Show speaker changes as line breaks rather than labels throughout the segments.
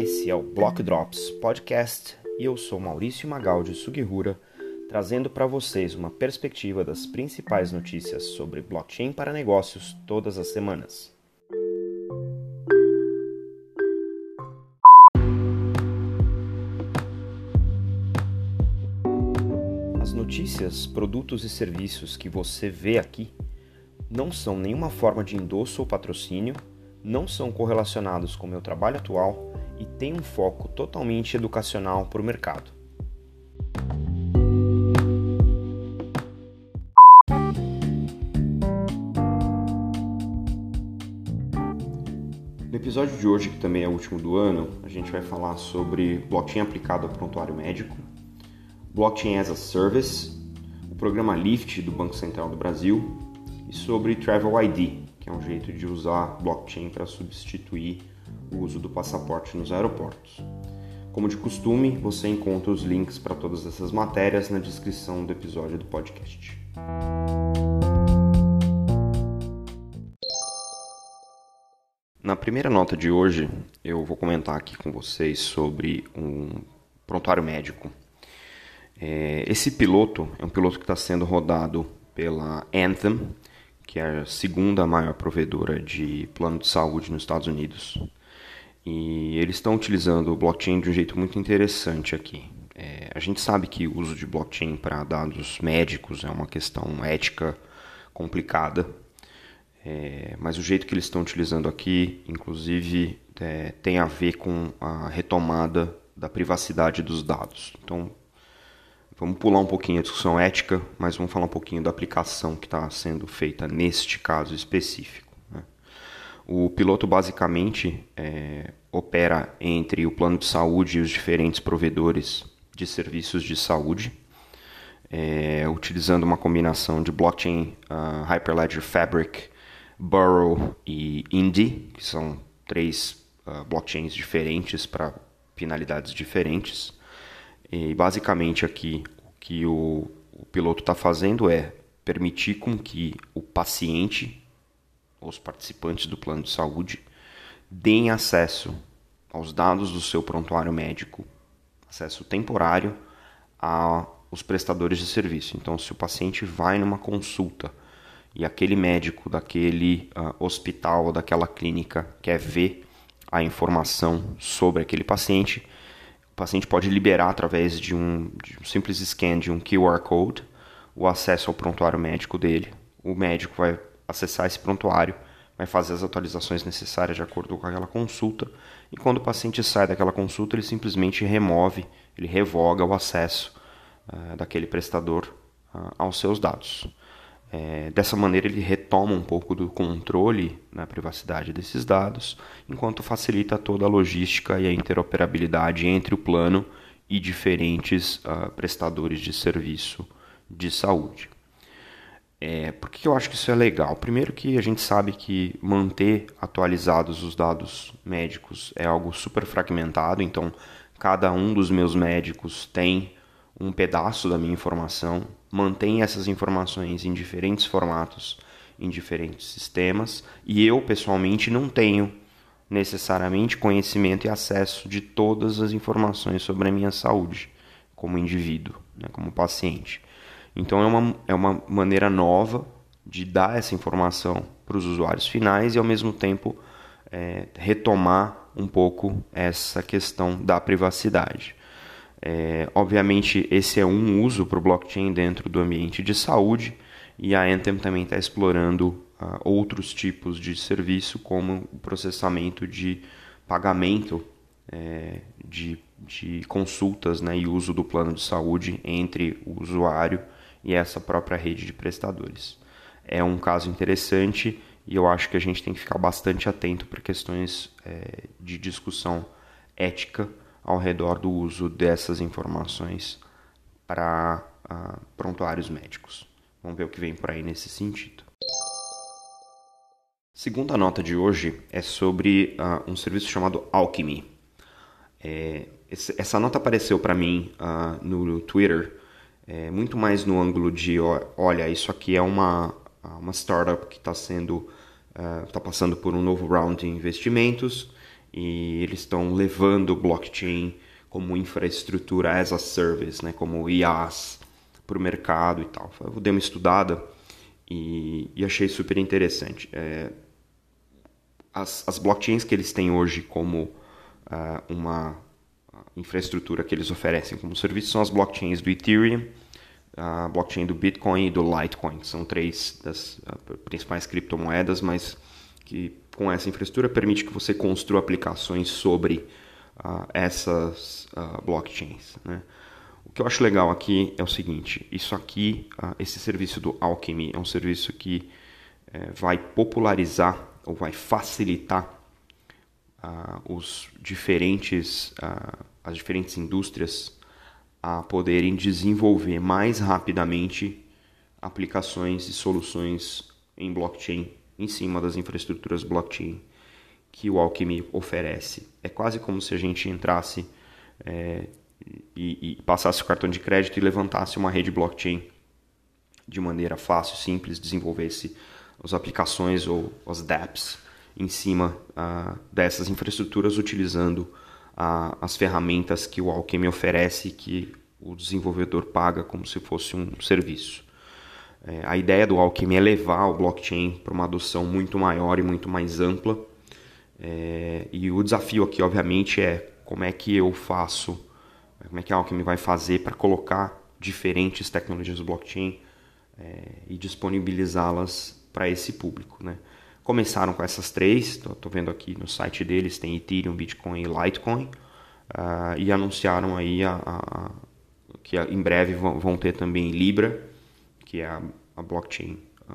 Esse é o Block Drops Podcast e eu sou Maurício Magaldi Sugihura, trazendo para vocês uma perspectiva das principais notícias sobre blockchain para negócios todas as semanas. As notícias, produtos e serviços que você vê aqui não são nenhuma forma de endosso ou patrocínio, não são correlacionados com meu trabalho atual e têm um foco totalmente educacional para o mercado. No episódio de hoje, que também é o último do ano, a gente vai falar sobre blockchain aplicado ao prontuário médico, blockchain as a service, o programa Lift do Banco Central do Brasil e sobre Travel ID, que é um jeito de usar blockchain para substituir o uso do passaporte nos aeroportos. Como de costume, você encontra os links para todas essas matérias na descrição do episódio do podcast. Na primeira nota de hoje, eu vou comentar aqui com vocês sobre um prontuário médico. É, esse piloto é um piloto que está sendo rodado pela Anthem, que é a segunda maior provedora de plano de saúde nos Estados Unidos. E eles estão utilizando o blockchain de um jeito muito interessante aqui. É, a gente sabe que o uso de blockchain para dados médicos é uma questão ética complicada, é, mas o jeito que eles estão utilizando aqui, inclusive, é, tem a ver com a retomada da privacidade dos dados. Então, Vamos pular um pouquinho a discussão ética, mas vamos falar um pouquinho da aplicação que está sendo feita neste caso específico. O piloto basicamente é, opera entre o plano de saúde e os diferentes provedores de serviços de saúde, é, utilizando uma combinação de blockchain uh, Hyperledger Fabric, Burrow e Indy, que são três uh, blockchains diferentes para finalidades diferentes. E basicamente aqui o que o, o piloto está fazendo é permitir com que o paciente, os participantes do plano de saúde, deem acesso aos dados do seu prontuário médico, acesso temporário aos prestadores de serviço. Então, se o paciente vai numa consulta e aquele médico daquele uh, hospital ou daquela clínica quer ver a informação sobre aquele paciente, paciente pode liberar através de um, de um simples scan de um QR Code o acesso ao prontuário médico dele. O médico vai acessar esse prontuário, vai fazer as atualizações necessárias de acordo com aquela consulta, e quando o paciente sai daquela consulta, ele simplesmente remove, ele revoga o acesso uh, daquele prestador uh, aos seus dados. É, dessa maneira, ele retoma um pouco do controle na privacidade desses dados, enquanto facilita toda a logística e a interoperabilidade entre o plano e diferentes uh, prestadores de serviço de saúde. É, por que eu acho que isso é legal? Primeiro que a gente sabe que manter atualizados os dados médicos é algo super fragmentado, então cada um dos meus médicos tem um pedaço da minha informação, mantém essas informações em diferentes formatos, em diferentes sistemas, e eu pessoalmente não tenho necessariamente conhecimento e acesso de todas as informações sobre a minha saúde como indivíduo, né, como paciente. Então é uma, é uma maneira nova de dar essa informação para os usuários finais e ao mesmo tempo é, retomar um pouco essa questão da privacidade. É, obviamente, esse é um uso para o blockchain dentro do ambiente de saúde e a Anthem também está explorando uh, outros tipos de serviço, como o processamento de pagamento é, de, de consultas né, e uso do plano de saúde entre o usuário e essa própria rede de prestadores. É um caso interessante e eu acho que a gente tem que ficar bastante atento para questões é, de discussão ética ao redor do uso dessas informações para uh, prontuários médicos. Vamos ver o que vem por aí nesse sentido. Segunda nota de hoje é sobre uh, um serviço chamado Alchemy. É, essa nota apareceu para mim uh, no Twitter é, muito mais no ângulo de olha isso aqui é uma uma startup que está sendo está passando por um novo round de investimentos e eles estão levando blockchain como infraestrutura as a service, né, como IaaS para o mercado e tal. Eu dei uma estudada e, e achei super interessante. É, as, as, blockchains que eles têm hoje como uh, uma infraestrutura que eles oferecem como serviço são as blockchains do Ethereum, a blockchain do Bitcoin e do Litecoin. São três das uh, principais criptomoedas, mas que com essa infraestrutura permite que você construa aplicações sobre uh, essas uh, blockchains. Né? O que eu acho legal aqui é o seguinte: isso aqui, uh, esse serviço do Alchemy, é um serviço que eh, vai popularizar ou vai facilitar os diferentes, as diferentes indústrias a poderem desenvolver mais rapidamente aplicações e soluções em blockchain em cima das infraestruturas blockchain que o Alchemy oferece. É quase como se a gente entrasse é, e, e, passasse o cartão de crédito e levantasse uma rede blockchain de maneira fácil, simples, desenvolvesse as aplicações ou as dApps em cima uh, dessas infraestruturas utilizando uh, as ferramentas que o Alchemy oferece que o desenvolvedor paga como se fosse um serviço. É, a ideia do Alchemy é levar o blockchain para uma adoção muito maior e muito mais ampla. É, e o desafio aqui, obviamente, é como é que eu faço, como é que a Alchemy vai fazer para colocar diferentes tecnologias do blockchain é, e disponibilizá-las para esse público. Né? Começaram com essas três, estou vendo aqui no site deles, tem Ethereum, Bitcoin e Litecoin, uh, e anunciaram aí a, a, a, que em breve vão, vão ter também Libra, que é a, a blockchain, uh,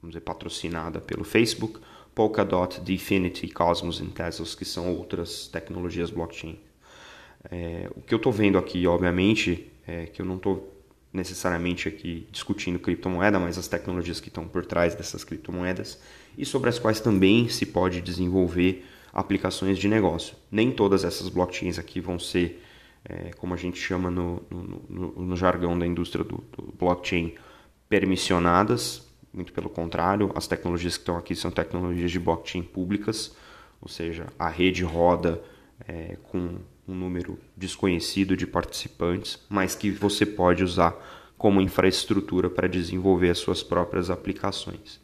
vamos dizer, patrocinada pelo Facebook, Polkadot, Definity, Cosmos e Tezos, que são outras tecnologias blockchain. É, o que eu estou vendo aqui, obviamente, é que eu não estou necessariamente aqui discutindo criptomoeda, mas as tecnologias que estão por trás dessas criptomoedas e sobre as quais também se pode desenvolver aplicações de negócio. Nem todas essas blockchains aqui vão ser, é, como a gente chama no, no, no, no jargão da indústria do, do blockchain, permissionadas, muito pelo contrário, as tecnologias que estão aqui são tecnologias de blockchain públicas, ou seja, a rede roda é, com um número desconhecido de participantes, mas que você pode usar como infraestrutura para desenvolver as suas próprias aplicações.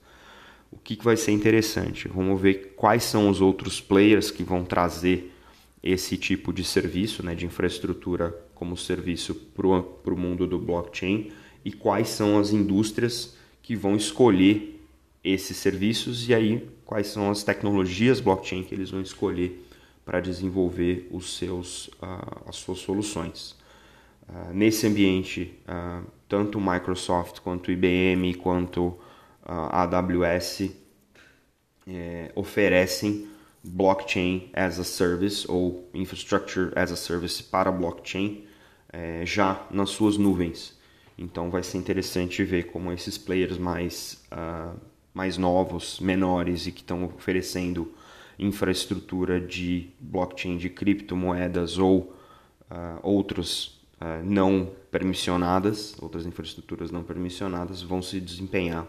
O que, que vai ser interessante? Vamos ver quais são os outros players que vão trazer esse tipo de serviço, né, de infraestrutura como serviço para o mundo do blockchain e quais são as indústrias que vão escolher esses serviços e aí quais são as tecnologias blockchain que eles vão escolher para desenvolver os seus, uh, as suas soluções. Uh, nesse ambiente, uh, tanto Microsoft quanto IBM quanto a AWS eh, oferecem blockchain as a service ou infrastructure as a service para blockchain eh, já nas suas nuvens. Então vai ser interessante ver como esses players mais, uh, mais novos, menores e que estão oferecendo infraestrutura de blockchain de criptomoedas ou uh, outros uh, não permissionadas, outras infraestruturas não permissionadas vão se desempenhar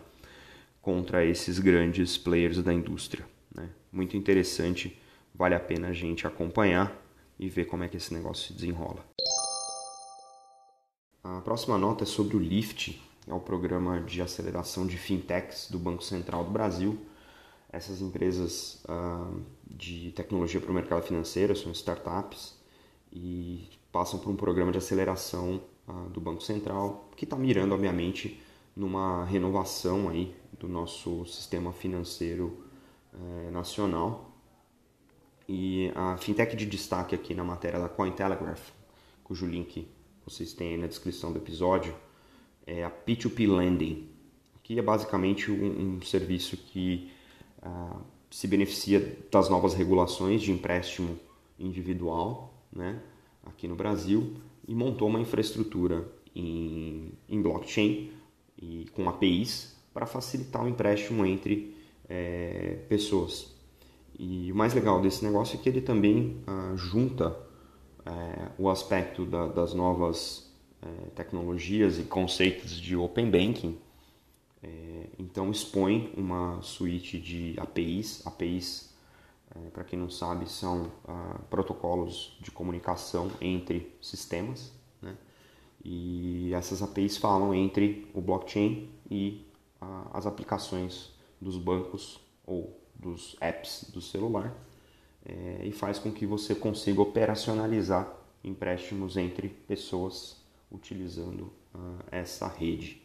contra esses grandes players da indústria. Né? Muito interessante, vale a pena a gente acompanhar e ver como é que esse negócio se desenrola. A próxima nota é sobre o LIFT, é o programa de aceleração de fintechs do Banco Central do Brasil. Essas empresas uh, de tecnologia para o mercado financeiro são startups e passam por um programa de aceleração uh, do Banco Central que está mirando, obviamente, numa renovação aí do nosso sistema financeiro uh, nacional. E a fintech de destaque aqui na matéria da Cointelegraph, cujo link vocês têm aí na descrição do episódio, é a P2P Lending, que é basicamente um, um serviço que uh, se beneficia das novas regulações de empréstimo individual né, aqui no Brasil e montou uma infraestrutura em, em blockchain e com APIs para facilitar o empréstimo entre é, pessoas. E o mais legal desse negócio é que ele também uh, junta é, o aspecto da, das novas é, tecnologias e conceitos de Open Banking. É, então expõe uma suíte de APIs, APIs É, Para quem não sabe, são ah, protocolos de comunicação entre sistemas. E essas APIs falam entre o blockchain e ah, as aplicações dos bancos ou dos apps do celular é, e faz com que você consiga operacionalizar empréstimos entre pessoas utilizando uh, essa rede.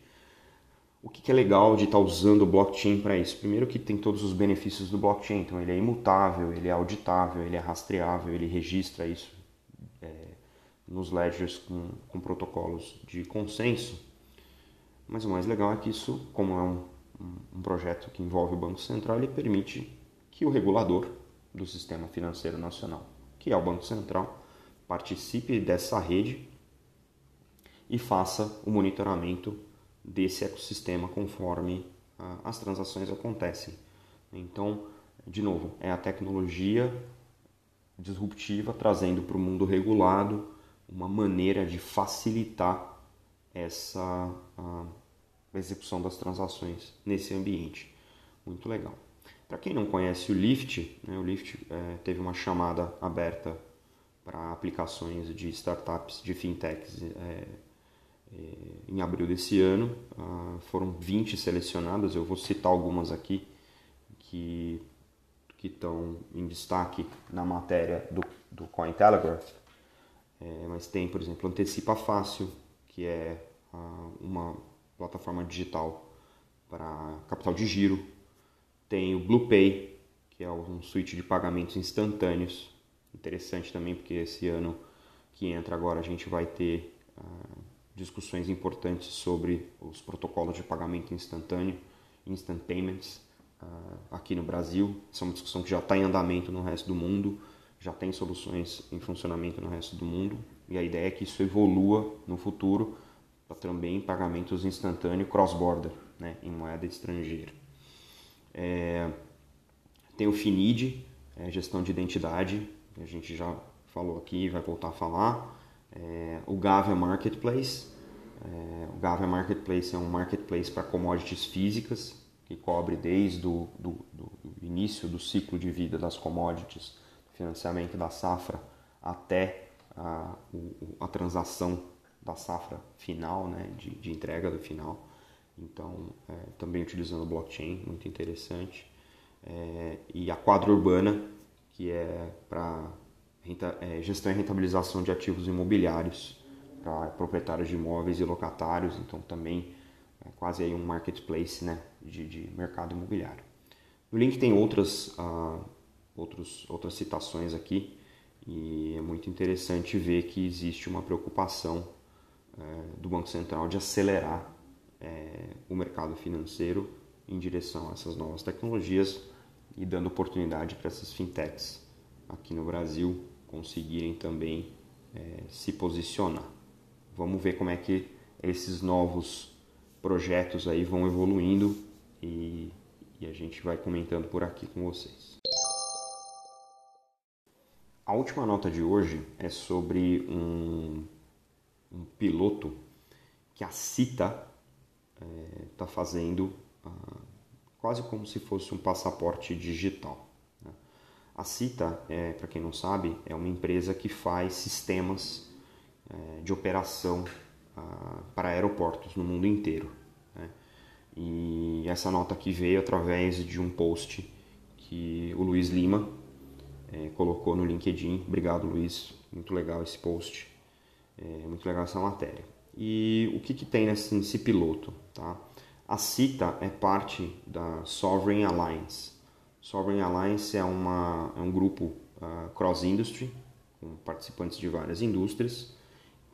O que, que é legal de estar tá usando o blockchain para isso? Primeiro que tem todos os benefícios do blockchain, então ele é imutável, ele é auditável, ele é rastreável, ele registra isso nos ledgers com, com protocolos de consenso. Mas o mais legal é que isso, como é um, um projeto que envolve o Banco Central, ele permite que o regulador do Sistema Financeiro Nacional, que é o Banco Central, participe dessa rede e faça o monitoramento desse ecossistema conforme ah, as transações acontecem. Então, de novo, é a tecnologia disruptiva trazendo para o mundo regulado uma maneira de facilitar essa ah, execução das transações nesse ambiente. Muito legal. Para quem não conhece o Lyft, né, o Lyft é, teve uma chamada aberta para aplicações de startups, de fintechs, é, é, em abril desse ano. Ah, foram 20 selecionadas, eu vou citar algumas aqui que que estão em destaque na matéria do, do Cointelegraph. É, mas tem, por exemplo, Antecipa Fácil, que é ah, uma plataforma digital para capital de giro tem o BluePay, que é um suíte de pagamentos instantâneos. Interessante também, porque esse ano que entra agora a gente vai ter uh, discussões importantes sobre os protocolos de pagamento instantâneo, instant payments, uh, aqui no Brasil. Essa é uma discussão que já está em andamento no resto do mundo, já tem soluções em funcionamento no resto do mundo. E a ideia é que isso evolua no futuro para também pagamentos instantâneos cross-border, né, em moeda estrangeira. É, tem o FINID, é, gestão de identidade, que a gente já falou aqui vai voltar a falar. É, o Gavia Marketplace. É, o Gavia Marketplace é um marketplace para commodities físicas, que cobre desde o do, do início do ciclo de vida das commodities, financiamento da safra, até a, a transação da safra final, né, de, de entrega do final. Então, é, também utilizando blockchain, muito interessante. É, e a quadra urbana, que é para é, gestão e rentabilização de ativos imobiliários para proprietários de imóveis e locatários, então também é quase aí um marketplace né, de, de mercado imobiliário. No link tem outras, uh, outros, outras citações aqui e é muito interessante ver que existe uma preocupação uh, do Banco Central de acelerar é, o mercado financeiro em direção a essas novas tecnologias e dando oportunidade para essas fintechs aqui no Brasil conseguirem também é, se posicionar. Vamos ver como é que esses novos projetos aí vão evoluindo e, e a gente vai comentando por aqui com vocês. A última nota de hoje é sobre um, um piloto que a CITA está é, fazendo ah, quase como se fosse um passaporte digital. Né? A Cita, é, para quem não sabe, é uma empresa que faz sistemas é, de operação ah, para aeroportos no mundo inteiro. Né? E essa nota aqui veio através de um post que o Luiz Lima é, colocou no LinkedIn. Obrigado, Luiz. Muito legal esse post. É muito legal essa matéria. E o que, que tem nesse, nesse piloto? Tá? A CITA é parte da Sovereign Alliance. Sovereign Alliance é, uma, é um grupo uh, cross-industry, com participantes de várias indústrias,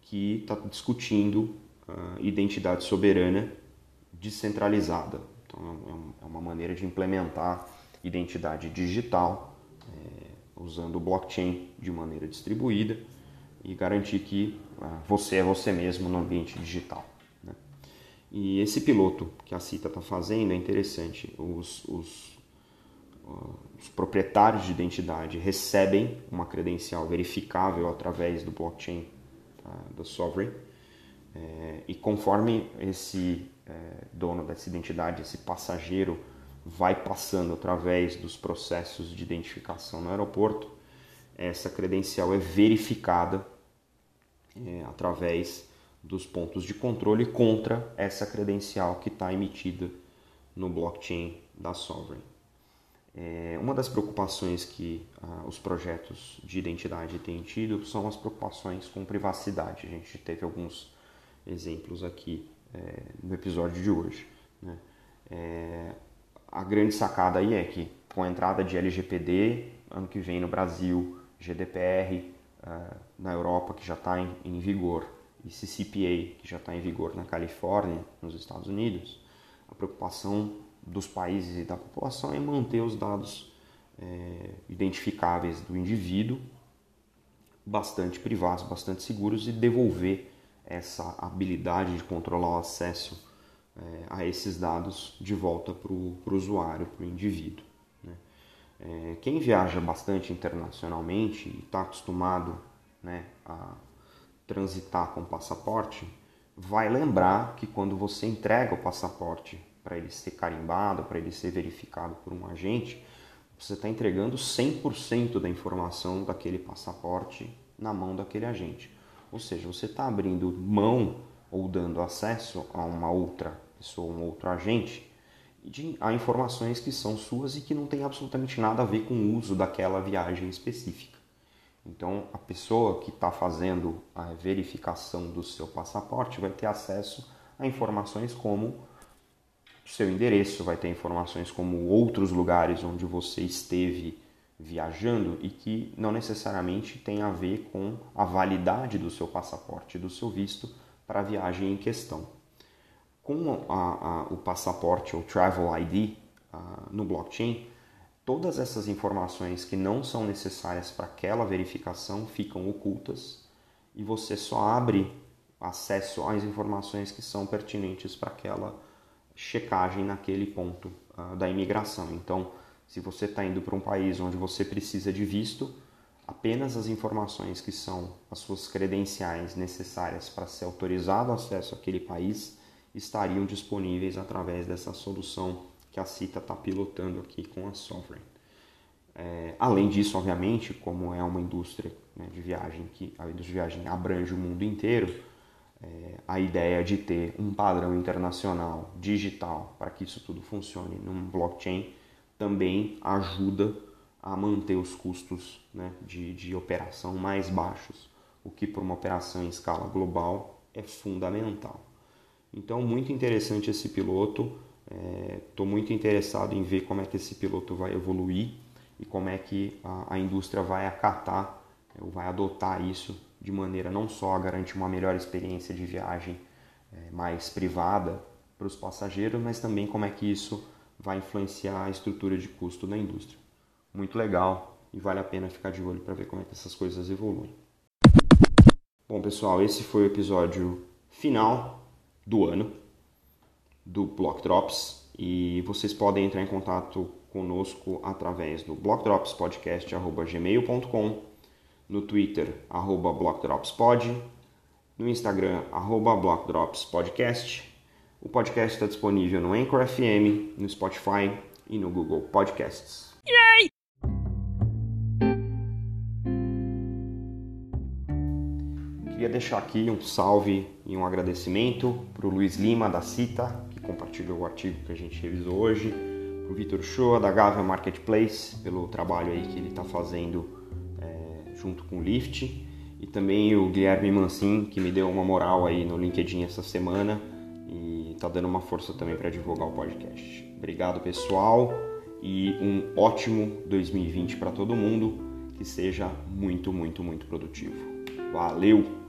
que está discutindo uh, identidade soberana descentralizada. Então, é, é, uma maneira de implementar identidade digital é, usando o blockchain de maneira distribuída e garantir que ah, você é você mesmo no ambiente digital. Né? E esse piloto que a CITA está fazendo é interessante. Os, os, uh, os, proprietários de identidade recebem uma credencial verificável através do blockchain tá, da Sovereign. É, e conforme esse é, dono dessa identidade, esse passageiro, vai passando através dos processos de identificação no aeroporto, essa credencial é verificada é, através dos pontos de controle contra essa credencial que está emitida no blockchain da Sovereign. É, uma das preocupações que ah, os projetos de identidade têm tido são as preocupações com privacidade. A gente teve alguns exemplos aqui é, no episódio de hoje. Né? A grande sacada aí é que com a entrada de LGPD, ano que vem no Brasil, GDPR ah, na Europa, que já está em, em vigor, e CCPA, que já está em vigor na Califórnia, nos Estados Unidos, a preocupação dos países e da população é manter os dados é, identificáveis do indivíduo bastante privados, bastante seguros e devolver essa habilidade de controlar o acesso é, a esses dados de volta para o usuário, para o indivíduo. Né? É, quem viaja bastante internacionalmente e está acostumado né, a transitar com passaporte, vai lembrar que quando você entrega o passaporte para ele ser carimbado, para ele ser verificado por um agente, você está entregando 100% da informação daquele passaporte na mão daquele agente. Ou seja, você está abrindo mão ou dando acesso a uma outra pessoa, um outro agente, de, a informações que são suas e que não tem absolutamente nada a ver com o uso daquela viagem específica. Então, a pessoa que está fazendo a verificação do seu passaporte vai ter acesso a informações como seu endereço, vai ter informações como outros lugares onde você esteve viajando e que não necessariamente tem a ver com a validade do seu passaporte, do seu visto para a viagem em questão. Com a, a, o passaporte ou Travel ID a, no blockchain, todas essas informações que não são necessárias para aquela verificação ficam ocultas e você só abre acesso às informações que são pertinentes para aquela checagem naquele ponto uh, da imigração. Então, se você está indo para um país onde você precisa de visto, apenas as informações que são as suas credenciais necessárias para ser autorizado acesso àquele país estariam disponíveis através dessa solução que a CITA está pilotando aqui com a Sovereign. É, além disso, obviamente, como é uma indústria né, de viagem que a indústria de viagem abrange o mundo inteiro, é, a ideia de ter um padrão internacional digital para que isso tudo funcione num blockchain também ajuda a manter os custos né, de, de operação mais baixos, o que para uma operação em escala global é fundamental. Então, muito interessante esse piloto. Estou é, muito interessado em ver como é que esse piloto vai evoluir e como é que a, a indústria vai acatar ou vai adotar isso de maneira não só a garantir uma melhor experiência de viagem é, mais privada para os passageiros, mas também como é que isso vai influenciar a estrutura de custo da indústria. Muito legal e vale a pena ficar de olho para ver como é que essas coisas evoluem. Bom, pessoal, esse foi o episódio final do ano do Block Drops e vocês podem entrar em contato conosco através do blockdropspodcast.gmail.com no Twitter, BlockDropsPod, no Instagram, BlockDropsPodcast. O podcast está disponível no Anchor FM, no Spotify e no Google Podcasts. Queria deixar aqui um salve e um agradecimento para o Luiz Lima, da Cita, que compartilhou o artigo que a gente revisou hoje, para o Vitor Shoa, da Gávea Marketplace, pelo trabalho aí que ele está fazendo junto com o Lift e também o Guilherme Mancin, que me deu uma moral aí no LinkedIn essa semana e tá dando uma força também para divulgar o podcast. Obrigado, pessoal, e um ótimo 2020 para todo mundo, que seja muito, muito, muito produtivo. Valeu!